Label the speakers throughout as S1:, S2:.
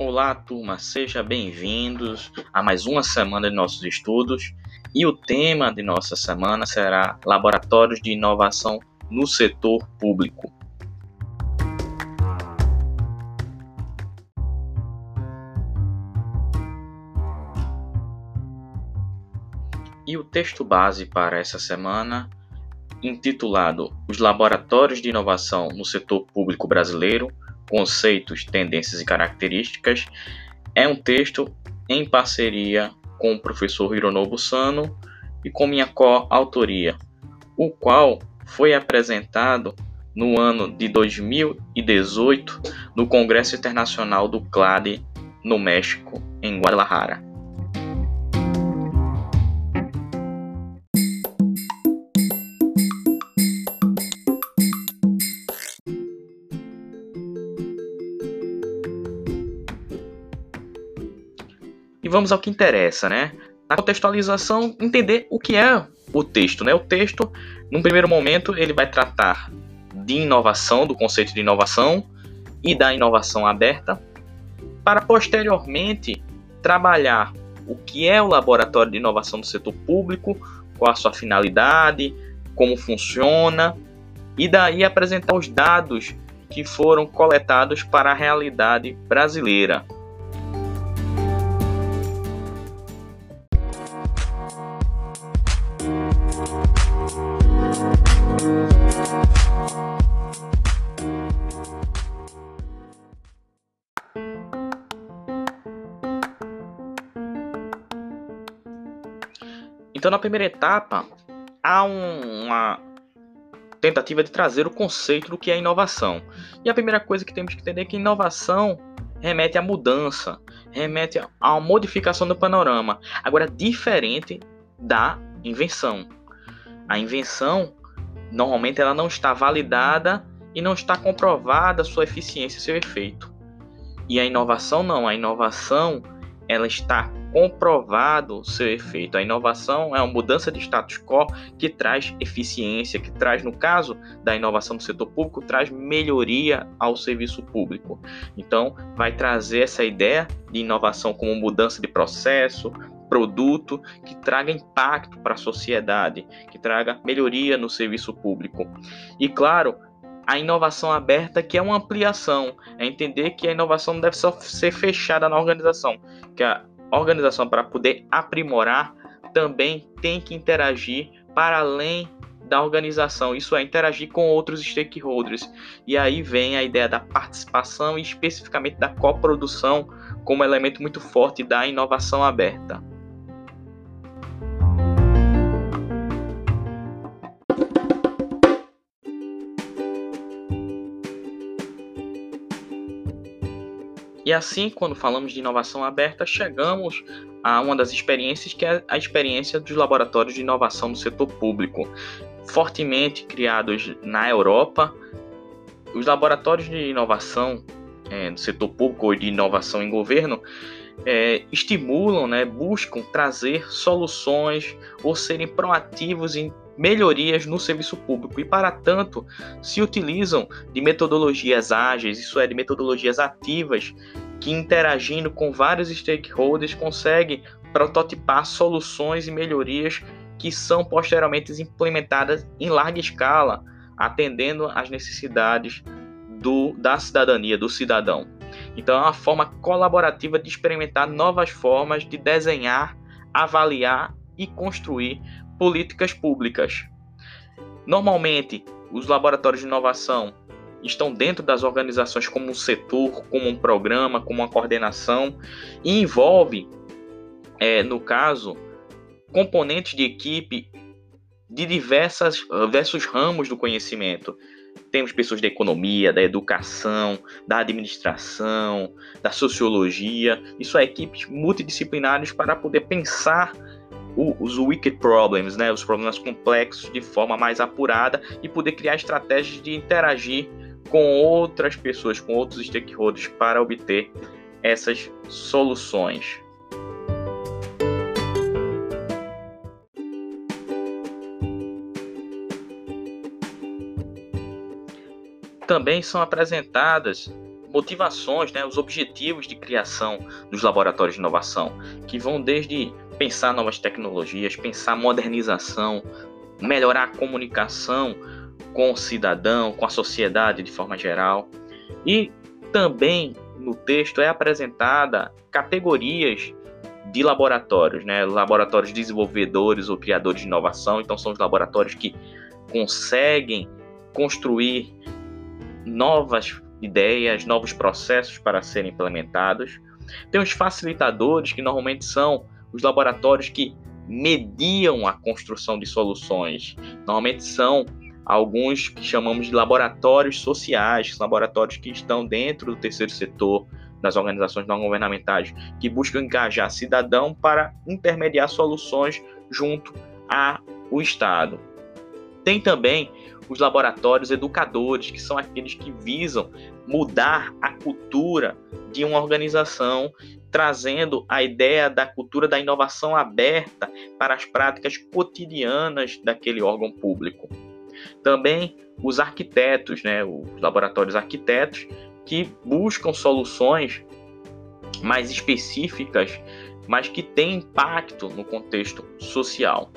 S1: Olá, turma, sejam bem-vindos a mais uma semana de nossos estudos. E o tema de nossa semana será Laboratórios de Inovação no Setor Público. E o texto base para essa semana, intitulado Os Laboratórios de Inovação no Setor Público Brasileiro conceitos, tendências e características, é um texto em parceria com o professor Hironobu Sano e com minha coautoria, o qual foi apresentado no ano de 2018 no Congresso Internacional do CLAD no México, em Guadalajara. Vamos ao que interessa, né? Na contextualização, entender o que é o texto, né? O texto, num primeiro momento, ele vai tratar de inovação, do conceito de inovação e da inovação aberta, para posteriormente trabalhar o que é o laboratório de inovação do setor público, qual a sua finalidade, como funciona, e daí apresentar os dados que foram coletados para a realidade brasileira. Então, na primeira etapa, há um, uma tentativa de trazer o conceito do que é inovação. E a primeira coisa que temos que entender é que inovação remete à mudança, remete uma modificação do panorama. Agora, diferente da invenção. A invenção, normalmente, ela não está validada e não está comprovada sua eficiência, seu efeito. E a inovação não. A inovação, ela está comprovado seu efeito. A inovação é uma mudança de status quo que traz eficiência, que traz, no caso da inovação do setor público, traz melhoria ao serviço público. Então, vai trazer essa ideia de inovação como mudança de processo, produto que traga impacto para a sociedade, que traga melhoria no serviço público. E claro, a inovação aberta, que é uma ampliação, é entender que a inovação não deve só ser fechada na organização, que a organização, para poder aprimorar, também tem que interagir para além da organização, isso é, interagir com outros stakeholders. E aí vem a ideia da participação e especificamente da coprodução como elemento muito forte da inovação aberta. E assim, quando falamos de inovação aberta, chegamos a uma das experiências que é a experiência dos laboratórios de inovação do setor público. Fortemente criados na Europa, os laboratórios de inovação é, do setor público ou de inovação em governo é, estimulam, né, buscam trazer soluções ou serem proativos em melhorias no serviço público e, para tanto, se utilizam de metodologias ágeis, isso é, de metodologias ativas, que interagindo com vários stakeholders conseguem prototipar soluções e melhorias que são posteriormente implementadas em larga escala, atendendo às necessidades do, da cidadania, do cidadão. Então, é uma forma colaborativa de experimentar novas formas de desenhar, avaliar e construir políticas públicas. Normalmente, os laboratórios de inovação estão dentro das organizações como um setor, como um programa, como uma coordenação e envolve, é, no caso, componentes de equipe de diversas, diversos ramos do conhecimento. Temos pessoas da economia, da educação, da administração, da sociologia. Isso é equipes multidisciplinares para poder pensar os wicked problems, né, os problemas complexos de forma mais apurada e poder criar estratégias de interagir com outras pessoas, com outros stakeholders para obter essas soluções. Também são apresentadas motivações, né, os objetivos de criação dos laboratórios de inovação, que vão desde pensar novas tecnologias, pensar modernização, melhorar a comunicação com o cidadão, com a sociedade de forma geral. E também no texto é apresentada categorias de laboratórios, né? Laboratórios desenvolvedores ou criadores de inovação. Então são os laboratórios que conseguem construir novas ideias, novos processos para serem implementados. Tem os facilitadores, que normalmente são os laboratórios que mediam a construção de soluções. Normalmente são alguns que chamamos de laboratórios sociais, laboratórios que estão dentro do terceiro setor, das organizações não governamentais, que buscam engajar cidadão para intermediar soluções junto ao Estado. Tem também os laboratórios educadores, que são aqueles que visam mudar a cultura de uma organização, trazendo a ideia da cultura da inovação aberta para as práticas cotidianas daquele órgão público. Também os arquitetos, né, os laboratórios arquitetos, que buscam soluções mais específicas, mas que têm impacto no contexto social.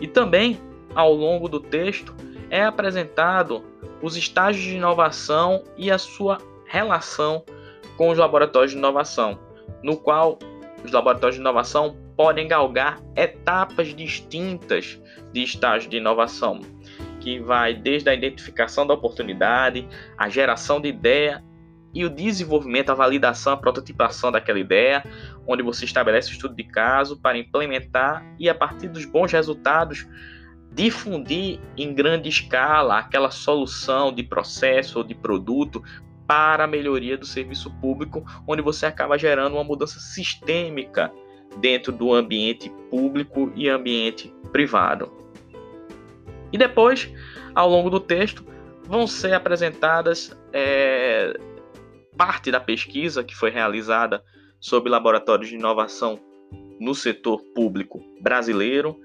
S1: E também ao longo do texto, é apresentado os estágios de inovação e a sua relação com os laboratórios de inovação, no qual os laboratórios de inovação podem galgar etapas distintas de estágio de inovação, que vai desde a identificação da oportunidade, a geração de ideia e o desenvolvimento, a validação, a prototipação daquela ideia, onde você estabelece o estudo de caso para implementar e a partir dos bons resultados difundir em grande escala aquela solução de processo ou de produto para a melhoria do serviço público, onde você acaba gerando uma mudança sistêmica dentro do ambiente público e ambiente privado. E depois, ao longo do texto, vão ser apresentadas é, parte da pesquisa que foi realizada sobre laboratórios de inovação no setor público brasileiro,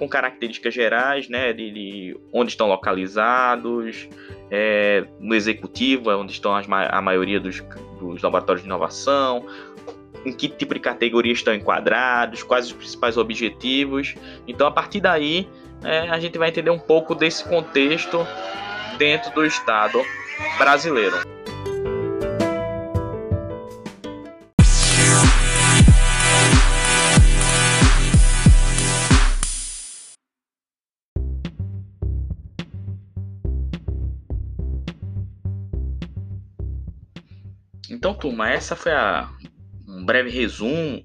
S1: com características gerais, né, de, de onde estão localizados, é, no executivo, é onde estão as, a maioria dos, dos laboratórios de inovação, em que tipo de categoria estão enquadrados, quais os principais objetivos. Então, a partir daí, é, a gente vai entender um pouco desse contexto dentro do Estado brasileiro. Então, turma, essa foi a, um breve resumo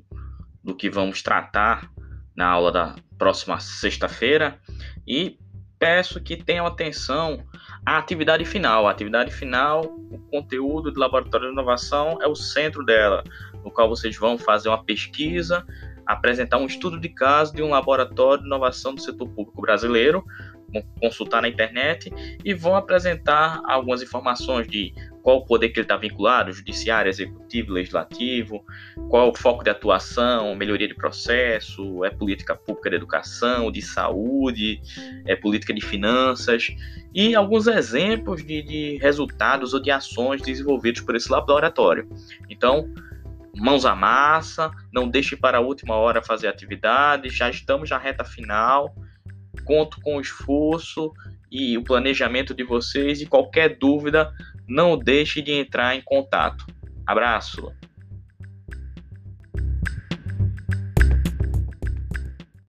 S1: do que vamos tratar na aula da próxima sexta-feira e peço que tenham atenção à atividade final. A atividade final, o conteúdo do Laboratório de Inovação é o centro dela, no qual vocês vão fazer uma pesquisa, apresentar um estudo de caso de um laboratório de inovação do setor público brasileiro, consultar na internet e vão apresentar algumas informações de qual o poder que ele está vinculado, judiciário, executivo, legislativo, qual o foco de atuação, melhoria de processo, é política pública de educação, de saúde, é política de finanças, e alguns exemplos de, de resultados ou de ações desenvolvidos por esse laboratório. Então, mãos à massa, não deixe para a última hora fazer atividades, já estamos na reta final conto com o esforço e o planejamento de vocês e qualquer dúvida, não deixe de entrar em contato. Abraço!